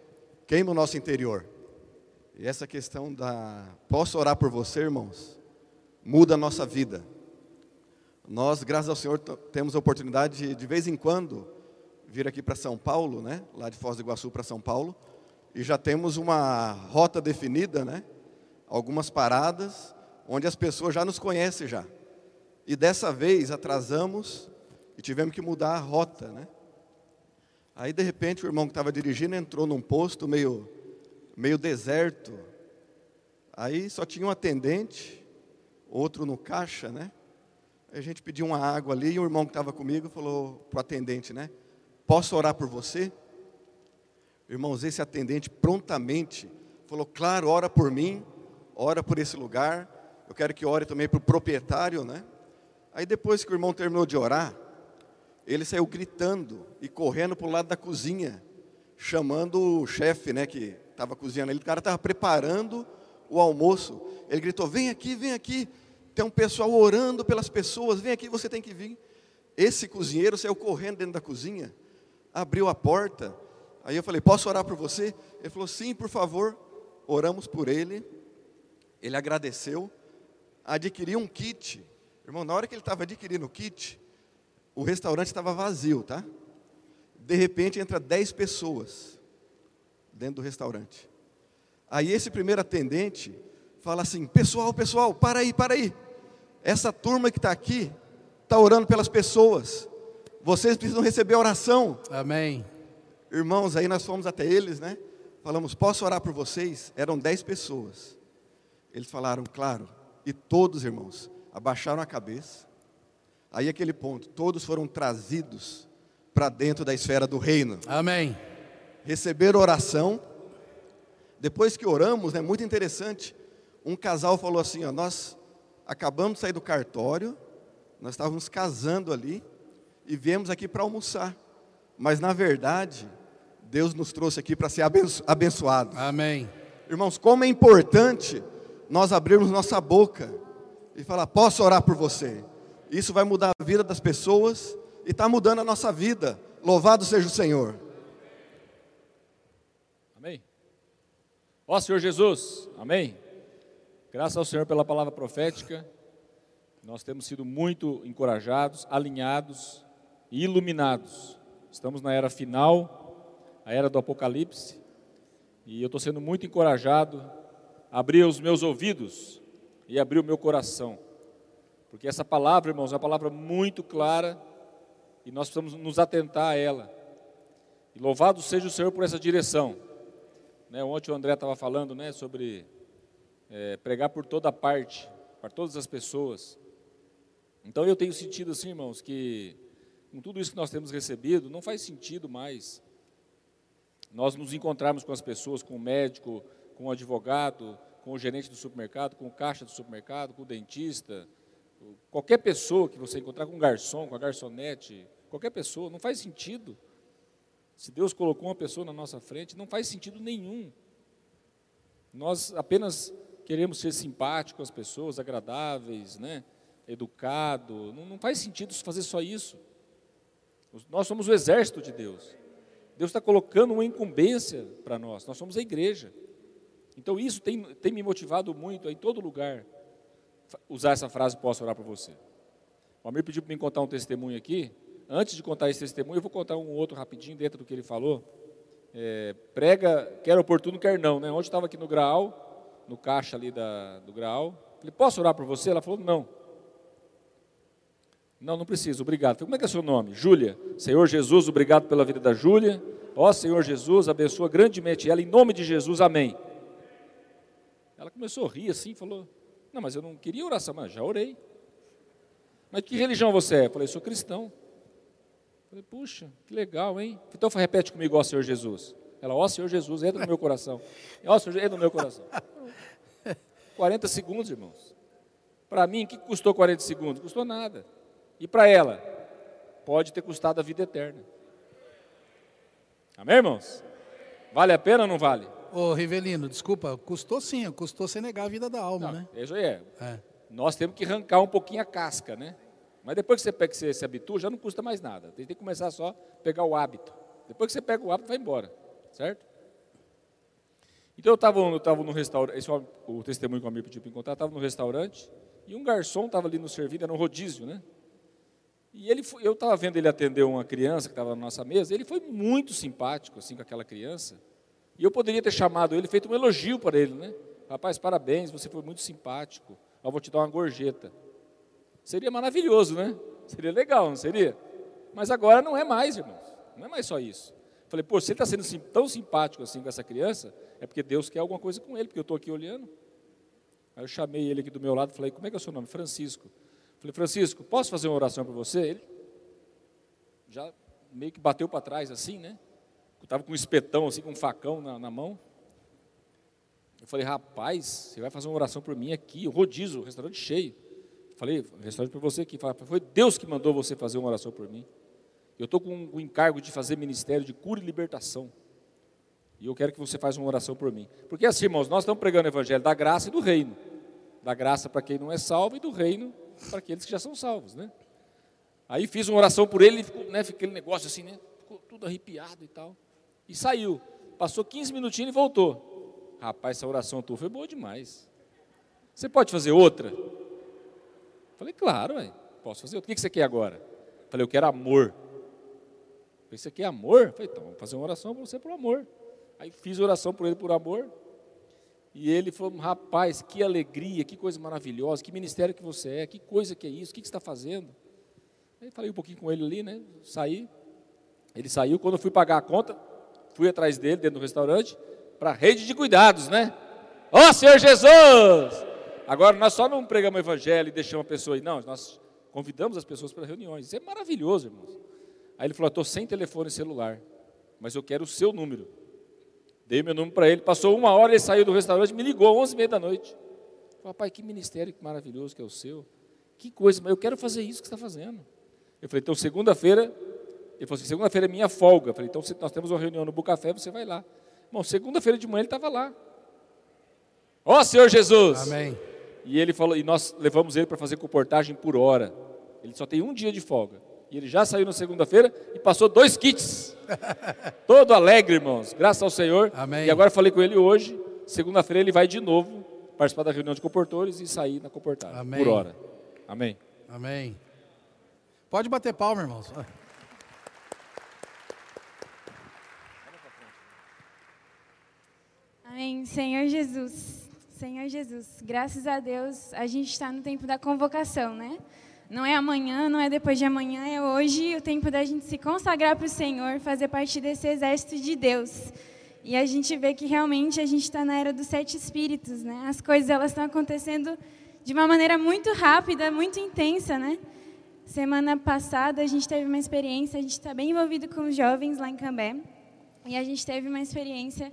queima o nosso interior. E essa questão da. Posso orar por você, irmãos? Muda a nossa vida. Nós, graças ao Senhor, temos a oportunidade de, de vez em quando, vir aqui para São Paulo, né? Lá de Foz do Iguaçu para São Paulo. E já temos uma rota definida, né? Algumas paradas, onde as pessoas já nos conhecem já. E dessa vez atrasamos e tivemos que mudar a rota, né? Aí de repente o irmão que estava dirigindo entrou num posto meio meio deserto. Aí só tinha um atendente, outro no caixa, né? A gente pediu uma água ali e o irmão que estava comigo falou para o atendente, né? Posso orar por você? Irmãos, esse atendente prontamente falou: Claro, ora por mim, ora por esse lugar. Eu quero que ore também para o proprietário, né? Aí depois que o irmão terminou de orar, ele saiu gritando e correndo para o lado da cozinha, chamando o chefe, né? Que estava cozinhando ali, o cara estava preparando o almoço. Ele gritou: Vem aqui, vem aqui. Tem um pessoal orando pelas pessoas, vem aqui, você tem que vir. Esse cozinheiro saiu correndo dentro da cozinha, abriu a porta. Aí eu falei: Posso orar por você? Ele falou: Sim, por favor. Oramos por ele. Ele agradeceu, adquiriu um kit. Irmão, na hora que ele estava adquirindo o kit, o restaurante estava vazio, tá? De repente entra 10 pessoas dentro do restaurante. Aí esse primeiro atendente fala assim: Pessoal, pessoal, para aí, para aí. Essa turma que está aqui está orando pelas pessoas. Vocês precisam receber oração. Amém. Irmãos, aí nós fomos até eles, né? Falamos: Posso orar por vocês? Eram dez pessoas. Eles falaram, claro. E todos, irmãos, abaixaram a cabeça. Aí aquele ponto, todos foram trazidos para dentro da esfera do reino. Amém receber oração. Depois que oramos, é né, muito interessante. Um casal falou assim: ó, nós acabamos de sair do cartório, nós estávamos casando ali e viemos aqui para almoçar. Mas na verdade, Deus nos trouxe aqui para ser abenço abençoados. Amém. Irmãos, como é importante nós abrirmos nossa boca e falar: posso orar por você. Isso vai mudar a vida das pessoas e está mudando a nossa vida. Louvado seja o Senhor. Ó Senhor Jesus, amém. Graças ao Senhor pela palavra profética. Nós temos sido muito encorajados, alinhados e iluminados. Estamos na era final, a era do Apocalipse, e eu estou sendo muito encorajado abrir os meus ouvidos e abrir o meu coração, porque essa palavra, irmãos, é uma palavra muito clara e nós precisamos nos atentar a ela. E louvado seja o Senhor por essa direção. Né, ontem o André estava falando né, sobre é, pregar por toda parte, para todas as pessoas. Então eu tenho sentido assim, irmãos, que com tudo isso que nós temos recebido, não faz sentido mais nós nos encontrarmos com as pessoas, com o médico, com o advogado, com o gerente do supermercado, com o caixa do supermercado, com o dentista, qualquer pessoa que você encontrar, com o garçom, com a garçonete, qualquer pessoa, não faz sentido. Se Deus colocou uma pessoa na nossa frente, não faz sentido nenhum Nós apenas queremos ser simpáticos às pessoas, agradáveis, né? educado. Não, não faz sentido fazer só isso. Nós somos o exército de Deus. Deus está colocando uma incumbência para nós. Nós somos a igreja. Então isso tem, tem me motivado muito em todo lugar usar essa frase posso orar por você. O Amir pediu para me contar um testemunho aqui. Antes de contar esse testemunho, eu vou contar um outro rapidinho dentro do que ele falou. É, prega, quer oportuno, quer não. Né? Ontem estava aqui no Graal, no caixa ali da, do Graal. Falei, posso orar por você? Ela falou, não. Não, não preciso, obrigado. Falei, como é que é seu nome? Júlia. Senhor Jesus, obrigado pela vida da Júlia. Ó Senhor Jesus, abençoa grandemente ela, em nome de Jesus, amém. Ela começou a rir assim, falou, não, mas eu não queria oração, mas já orei. Mas que religião você é? Eu falei, sou cristão. Eu falei, puxa, que legal, hein? Então repete comigo, ó Senhor Jesus. Ela, ó Senhor Jesus, entra no meu coração. <laughs> Ó Senhor, entra no meu coração. <laughs> 40 segundos, irmãos. Para mim, o que custou 40 segundos? Custou nada. E para ela? Pode ter custado a vida eterna. Amém, irmãos? Vale a pena ou não vale? Ô, Rivelino, desculpa, custou sim, custou você negar a vida da alma, não, né? Isso aí é. é. Nós temos que arrancar um pouquinho a casca, né? Mas depois que você pega, que você se habitua, já não custa mais nada. Tem que começar só a pegar o hábito. Depois que você pega o hábito, vai embora, certo? Então eu estava eu tava no restaurante, esse é o testemunho que o amigo pediu para encontrar, estava no restaurante, e um garçom estava ali no servindo, era um rodízio, né? E ele foi, eu estava vendo ele atender uma criança que estava na nossa mesa, ele foi muito simpático assim com aquela criança. E eu poderia ter chamado ele, feito um elogio para ele, né? Rapaz, parabéns, você foi muito simpático. Eu vou te dar uma gorjeta. Seria maravilhoso, né? Seria legal, não seria? Mas agora não é mais, irmãos. Não é mais só isso. Falei, pô, se ele está sendo tão simpático assim com essa criança, é porque Deus quer alguma coisa com ele, porque eu estou aqui olhando. Aí eu chamei ele aqui do meu lado falei, como é que é o seu nome? Francisco. Falei, Francisco, posso fazer uma oração para você? Ele já meio que bateu para trás assim, né? Estava com um espetão, assim, com um facão na, na, mão. Eu falei, rapaz, você vai fazer uma oração por mim aqui, o rodízio, o restaurante cheio. Falei, restaurante para você aqui. Foi Deus que mandou você fazer uma oração por mim. Eu estou com o encargo de fazer ministério de cura e libertação. E eu quero que você faça uma oração por mim. Porque assim, irmãos, nós estamos pregando o evangelho da graça e do reino. Da graça para quem não é salvo e do reino para aqueles que já são salvos, né? Aí fiz uma oração por ele, ficou, né, aquele negócio assim, né? Ficou tudo arrepiado e tal. E saiu. Passou 15 minutinhos e voltou. Rapaz, essa oração tua foi boa demais. Você pode fazer outra? Falei, claro, ué, posso fazer outra. O que você quer agora? Falei, eu quero amor. Falei, você quer amor? Falei, então, vamos fazer uma oração para você por amor. Aí fiz oração por ele por amor. E ele falou, rapaz, que alegria, que coisa maravilhosa, que ministério que você é, que coisa que é isso, o que você está fazendo? Aí falei um pouquinho com ele ali, né? Saí. Ele saiu, quando eu fui pagar a conta, fui atrás dele dentro do restaurante, para a rede de cuidados, né? Ó oh, Senhor Jesus! Agora nós só não pregamos o evangelho e deixamos a pessoa aí, não, nós convidamos as pessoas para reuniões. Isso é maravilhoso, irmãos. Aí ele falou: estou sem telefone celular, mas eu quero o seu número. Dei meu número para ele, passou uma hora, ele saiu do restaurante, me ligou, 11 e meia da noite. Falei, pai, que ministério maravilhoso que é o seu. Que coisa, mas eu quero fazer isso que você está fazendo. Eu falei, então segunda-feira, ele falou assim, segunda-feira é minha folga. Eu falei, então nós temos uma reunião no Bucafé, você vai lá. Bom, segunda-feira de manhã ele estava lá. Ó oh, Senhor Jesus! Amém. E ele falou, e nós levamos ele para fazer comportagem por hora. Ele só tem um dia de folga. E ele já saiu na segunda-feira e passou dois kits. <laughs> Todo alegre, irmãos. Graças ao Senhor. Amém. E agora falei com ele hoje. Segunda-feira ele vai de novo participar da reunião de comportores e sair na comportagem. Amém. Por hora. Amém. Amém. Pode bater palma, irmãos. Amém. Senhor Jesus. Senhor Jesus. Graças a Deus, a gente está no tempo da convocação, né? Não é amanhã, não é depois de amanhã, é hoje o tempo da gente se consagrar para o Senhor, fazer parte desse exército de Deus. E a gente vê que realmente a gente está na era dos sete espíritos, né? As coisas elas estão acontecendo de uma maneira muito rápida, muito intensa, né? Semana passada a gente teve uma experiência, a gente está bem envolvido com os jovens lá em Cambé, e a gente teve uma experiência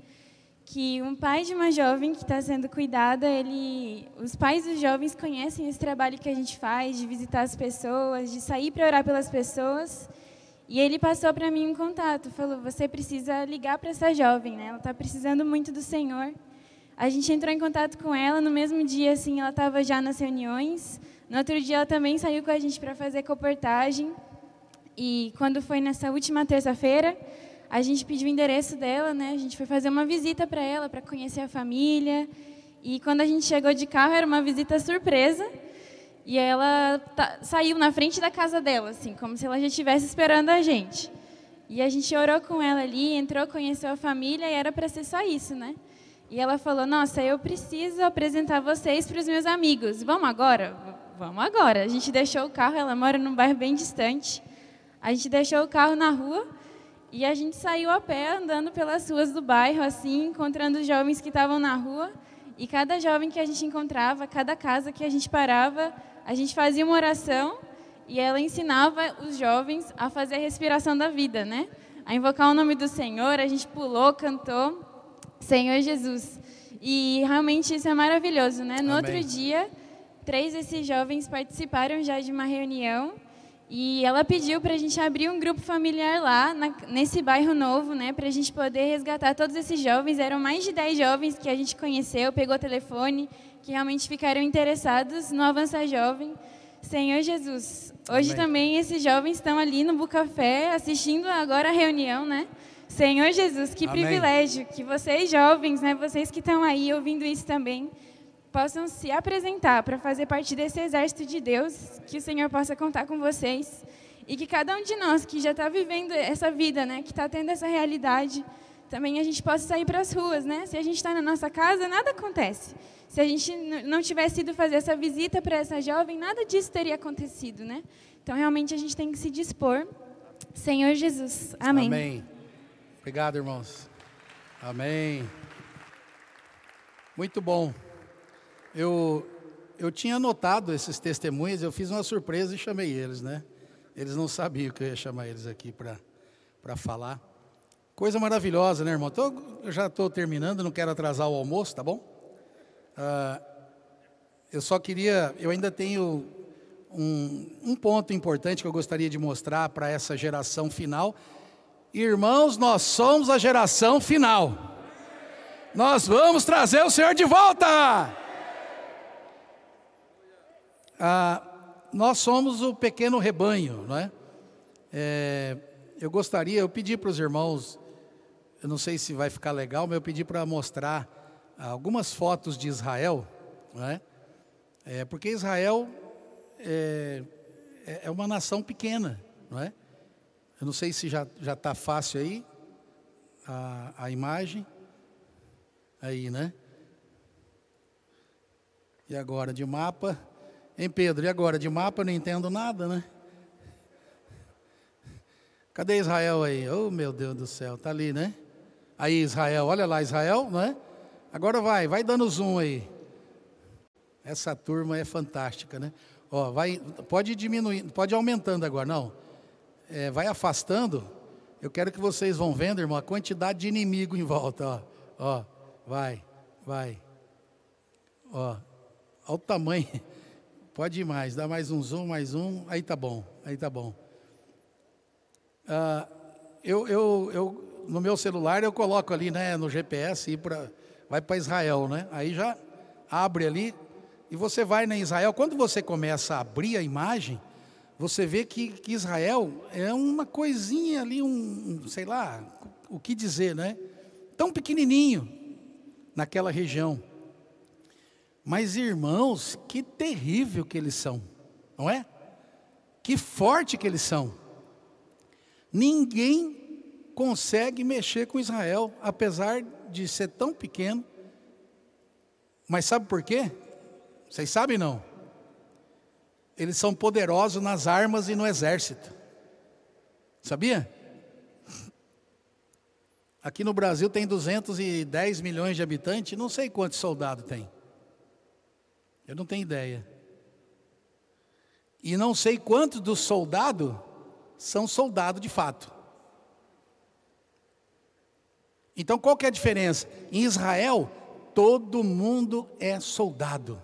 que um pai de uma jovem que está sendo cuidada, ele, os pais dos jovens conhecem esse trabalho que a gente faz de visitar as pessoas, de sair para orar pelas pessoas. E ele passou para mim um contato, falou: você precisa ligar para essa jovem, né? Ela está precisando muito do Senhor. A gente entrou em contato com ela no mesmo dia, assim, ela estava já nas reuniões. No outro dia, ela também saiu com a gente para fazer comportagem. E quando foi nessa última terça-feira, a gente pediu o endereço dela, né? A gente foi fazer uma visita para ela, para conhecer a família. E quando a gente chegou de carro, era uma visita surpresa. E ela tá, saiu na frente da casa dela, assim, como se ela já estivesse esperando a gente. E a gente orou com ela ali, entrou, conheceu a família e era para ser só isso, né? E ela falou: Nossa, eu preciso apresentar vocês para os meus amigos. Vamos agora? Vamos agora. A gente deixou o carro, ela mora num bairro bem distante. A gente deixou o carro na rua e a gente saiu a pé, andando pelas ruas do bairro, assim, encontrando os jovens que estavam na rua. E cada jovem que a gente encontrava, cada casa que a gente parava, a gente fazia uma oração e ela ensinava os jovens a fazer a respiração da vida, né? A invocar o nome do Senhor, a gente pulou, cantou. Senhor Jesus. E realmente isso é maravilhoso, né? No Amém. outro dia, três desses jovens participaram já de uma reunião e ela pediu para a gente abrir um grupo familiar lá, na, nesse bairro novo, né? Para a gente poder resgatar todos esses jovens. Eram mais de dez jovens que a gente conheceu, pegou o telefone, que realmente ficaram interessados no Avança Jovem. Senhor Jesus, hoje Amém. também esses jovens estão ali no Bucafé, assistindo agora a reunião, né? Senhor Jesus, que Amém. privilégio que vocês jovens, né, vocês que estão aí ouvindo isso também, possam se apresentar para fazer parte desse exército de Deus, que o Senhor possa contar com vocês e que cada um de nós que já está vivendo essa vida, né, que está tendo essa realidade, também a gente possa sair para as ruas, né? Se a gente está na nossa casa, nada acontece. Se a gente não tivesse ido fazer essa visita para essa jovem, nada disso teria acontecido, né? Então, realmente, a gente tem que se dispor. Senhor Jesus. Amém. Amém. Obrigado, irmãos. Amém. Muito bom. Eu, eu tinha anotado esses testemunhos, eu fiz uma surpresa e chamei eles, né? Eles não sabiam que eu ia chamar eles aqui para falar. Coisa maravilhosa, né, irmão? Tô, eu já estou terminando, não quero atrasar o almoço, tá bom? Ah, eu só queria, eu ainda tenho um, um ponto importante que eu gostaria de mostrar para essa geração final Irmãos, nós somos a geração final. Nós vamos trazer o Senhor de volta. Ah, nós somos o pequeno rebanho, não é? é eu gostaria, eu pedi para os irmãos, eu não sei se vai ficar legal, mas eu pedi para mostrar algumas fotos de Israel, não é? é porque Israel é, é, é uma nação pequena, não é? Eu não sei se já está fácil aí a, a imagem. Aí, né? E agora de mapa? Hein, Pedro? E agora de mapa? Não entendo nada, né? Cadê Israel aí? Oh, meu Deus do céu, tá ali, né? Aí, Israel, olha lá, Israel, né? Agora vai, vai dando zoom aí. Essa turma é fantástica, né? Ó, vai, pode diminuir, pode ir aumentando agora, não é, vai afastando, eu quero que vocês vão vendo, irmão, a quantidade de inimigo em volta, ó, ó, vai, vai, ó, olha o tamanho, pode ir mais, dá mais um zoom, mais um, aí tá bom, aí tá bom. Ah, eu, eu, eu, no meu celular eu coloco ali, né, no GPS, ir para, vai para Israel, né, aí já abre ali, e você vai na Israel, quando você começa a abrir a imagem, você vê que, que Israel é uma coisinha ali, um, sei lá, o que dizer, né? Tão pequenininho naquela região. Mas irmãos, que terrível que eles são, não é? Que forte que eles são. Ninguém consegue mexer com Israel, apesar de ser tão pequeno. Mas sabe por quê? Vocês sabem não? eles são poderosos nas armas e no exército. Sabia? Aqui no Brasil tem 210 milhões de habitantes, não sei quantos soldados tem. Eu não tenho ideia. E não sei quantos dos soldados são soldados de fato. Então qual que é a diferença? Em Israel, todo mundo é soldado.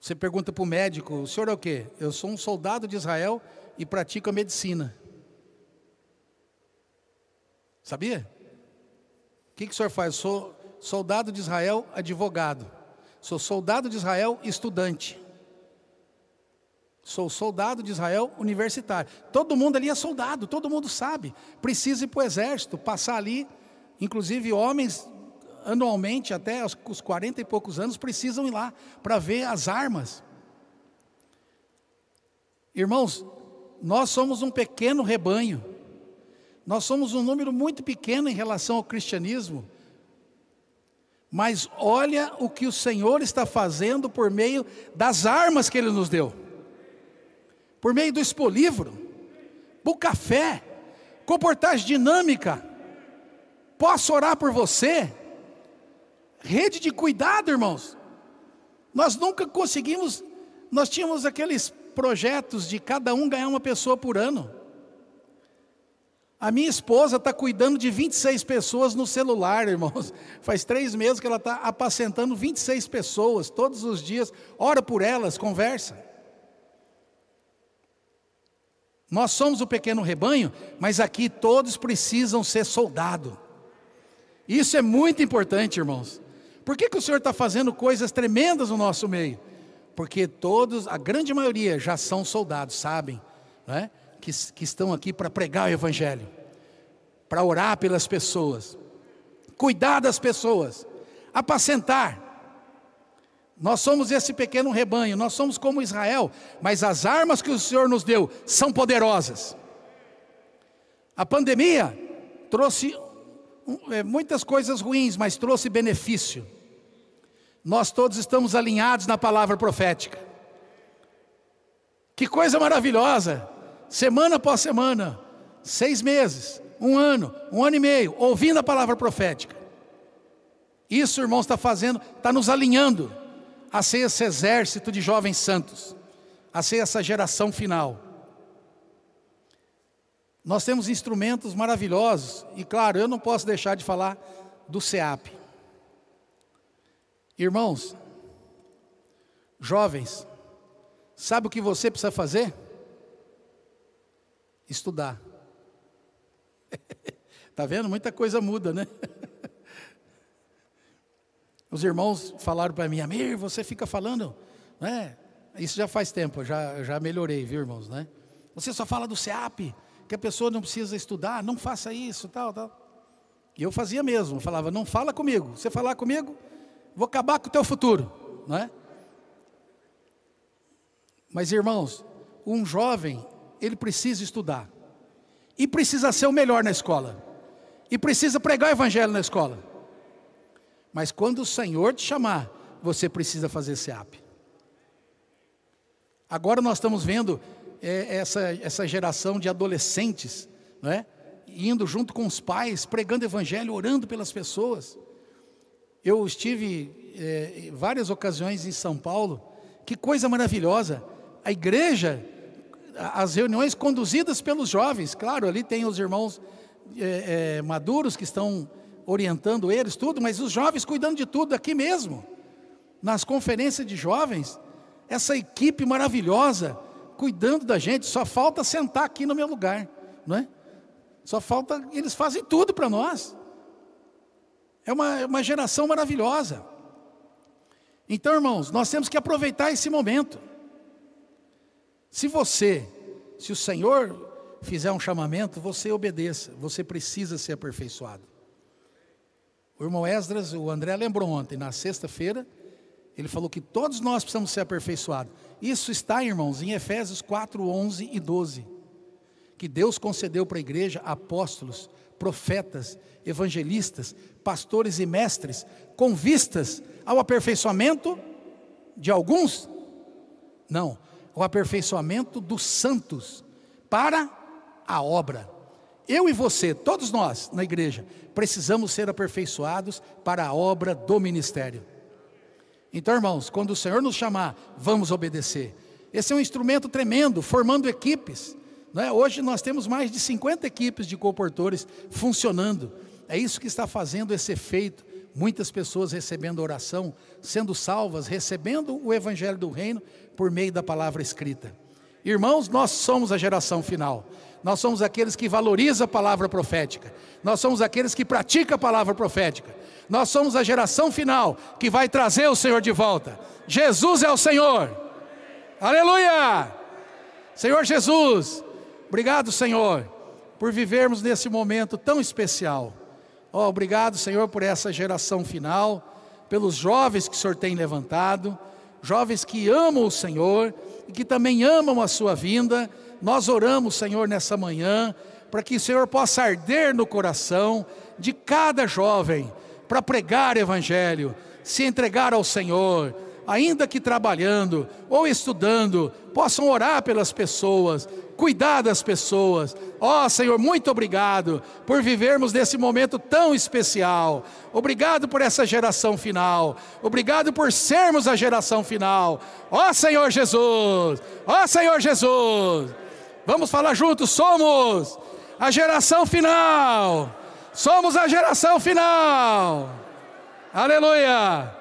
Você pergunta para o médico: o senhor é o quê? Eu sou um soldado de Israel e pratico a medicina. Sabia? O que, que o senhor faz? Eu sou soldado de Israel, advogado. Sou soldado de Israel, estudante. Sou soldado de Israel universitário. Todo mundo ali é soldado, todo mundo sabe. Precisa ir para o exército, passar ali. Inclusive, homens, anualmente, até os 40 e poucos anos, precisam ir lá para ver as armas. Irmãos, nós somos um pequeno rebanho. Nós somos um número muito pequeno em relação ao cristianismo. Mas olha o que o Senhor está fazendo por meio das armas que Ele nos deu por meio do expolívoro, o café, comportagem dinâmica. Posso orar por você? Rede de cuidado, irmãos. Nós nunca conseguimos, nós tínhamos aqueles projetos de cada um ganhar uma pessoa por ano. A minha esposa está cuidando de 26 pessoas no celular, <laughs> irmãos. Faz três meses que ela está apacentando 26 pessoas todos os dias. Ora por elas, conversa. Nós somos o pequeno rebanho, mas aqui todos precisam ser soldado. Isso é muito importante, irmãos. Por que, que o Senhor está fazendo coisas tremendas no nosso meio? Porque todos, a grande maioria, já são soldados, sabem, né? Que, que estão aqui para pregar o Evangelho, para orar pelas pessoas, cuidar das pessoas, apacentar. Nós somos esse pequeno rebanho, nós somos como Israel, mas as armas que o Senhor nos deu são poderosas. A pandemia trouxe é, muitas coisas ruins, mas trouxe benefício. Nós todos estamos alinhados na palavra profética. Que coisa maravilhosa! Semana após semana, seis meses, um ano, um ano e meio, ouvindo a palavra profética. Isso, irmãos, está fazendo, está nos alinhando a ser esse exército de jovens santos, a ser essa geração final. Nós temos instrumentos maravilhosos, e claro, eu não posso deixar de falar do SEAP. Irmãos, jovens, sabe o que você precisa fazer? Estudar. Está <laughs> vendo? Muita coisa muda, né? <laughs> Os irmãos falaram para mim, Amir, você fica falando, né? Isso já faz tempo, já, já melhorei, viu, irmãos, né? Você só fala do SEAP, que a pessoa não precisa estudar, não faça isso, tal, tal. E eu fazia mesmo, falava, não fala comigo. Você falar comigo, vou acabar com o teu futuro, não é? Mas irmãos, um jovem, ele precisa estudar. E precisa ser o melhor na escola. E precisa pregar o evangelho na escola. Mas quando o Senhor te chamar, você precisa fazer SEAP. Agora nós estamos vendo é, essa, essa geração de adolescentes, não é? indo junto com os pais, pregando evangelho, orando pelas pessoas. Eu estive é, várias ocasiões em São Paulo, que coisa maravilhosa. A igreja, as reuniões conduzidas pelos jovens, claro, ali tem os irmãos é, é, maduros que estão orientando eles, tudo, mas os jovens cuidando de tudo aqui mesmo, nas conferências de jovens, essa equipe maravilhosa, cuidando da gente, só falta sentar aqui no meu lugar, não é? Só falta, eles fazem tudo para nós. É uma, uma geração maravilhosa. Então, irmãos, nós temos que aproveitar esse momento. Se você, se o Senhor fizer um chamamento, você obedeça, você precisa ser aperfeiçoado. O irmão Esdras, o André lembrou ontem, na sexta-feira, ele falou que todos nós precisamos ser aperfeiçoados. Isso está, irmãos, em Efésios 4, 11 e 12. Que Deus concedeu para a igreja apóstolos, profetas, evangelistas, pastores e mestres, com vistas ao aperfeiçoamento de alguns? Não, o aperfeiçoamento dos santos para a obra. Eu e você, todos nós na igreja, precisamos ser aperfeiçoados para a obra do ministério. Então, irmãos, quando o Senhor nos chamar, vamos obedecer. Esse é um instrumento tremendo, formando equipes. É? Hoje nós temos mais de 50 equipes de comportores funcionando. É isso que está fazendo esse efeito. Muitas pessoas recebendo oração, sendo salvas, recebendo o evangelho do reino por meio da palavra escrita. Irmãos, nós somos a geração final. Nós somos aqueles que valorizam a palavra profética. Nós somos aqueles que praticam a palavra profética. Nós somos a geração final que vai trazer o Senhor de volta. Jesus é o Senhor. Aleluia! Senhor Jesus, obrigado, Senhor, por vivermos nesse momento tão especial. Oh, obrigado, Senhor, por essa geração final, pelos jovens que o Senhor tem levantado, jovens que amam o Senhor e que também amam a sua vinda. Nós oramos, Senhor, nessa manhã, para que o Senhor possa arder no coração de cada jovem para pregar Evangelho, se entregar ao Senhor, ainda que trabalhando ou estudando, possam orar pelas pessoas, cuidar das pessoas. Ó oh, Senhor, muito obrigado por vivermos nesse momento tão especial. Obrigado por essa geração final. Obrigado por sermos a geração final. Ó oh, Senhor Jesus. Ó oh, Senhor Jesus. Vamos falar juntos, somos a geração final. Somos a geração final. Aleluia.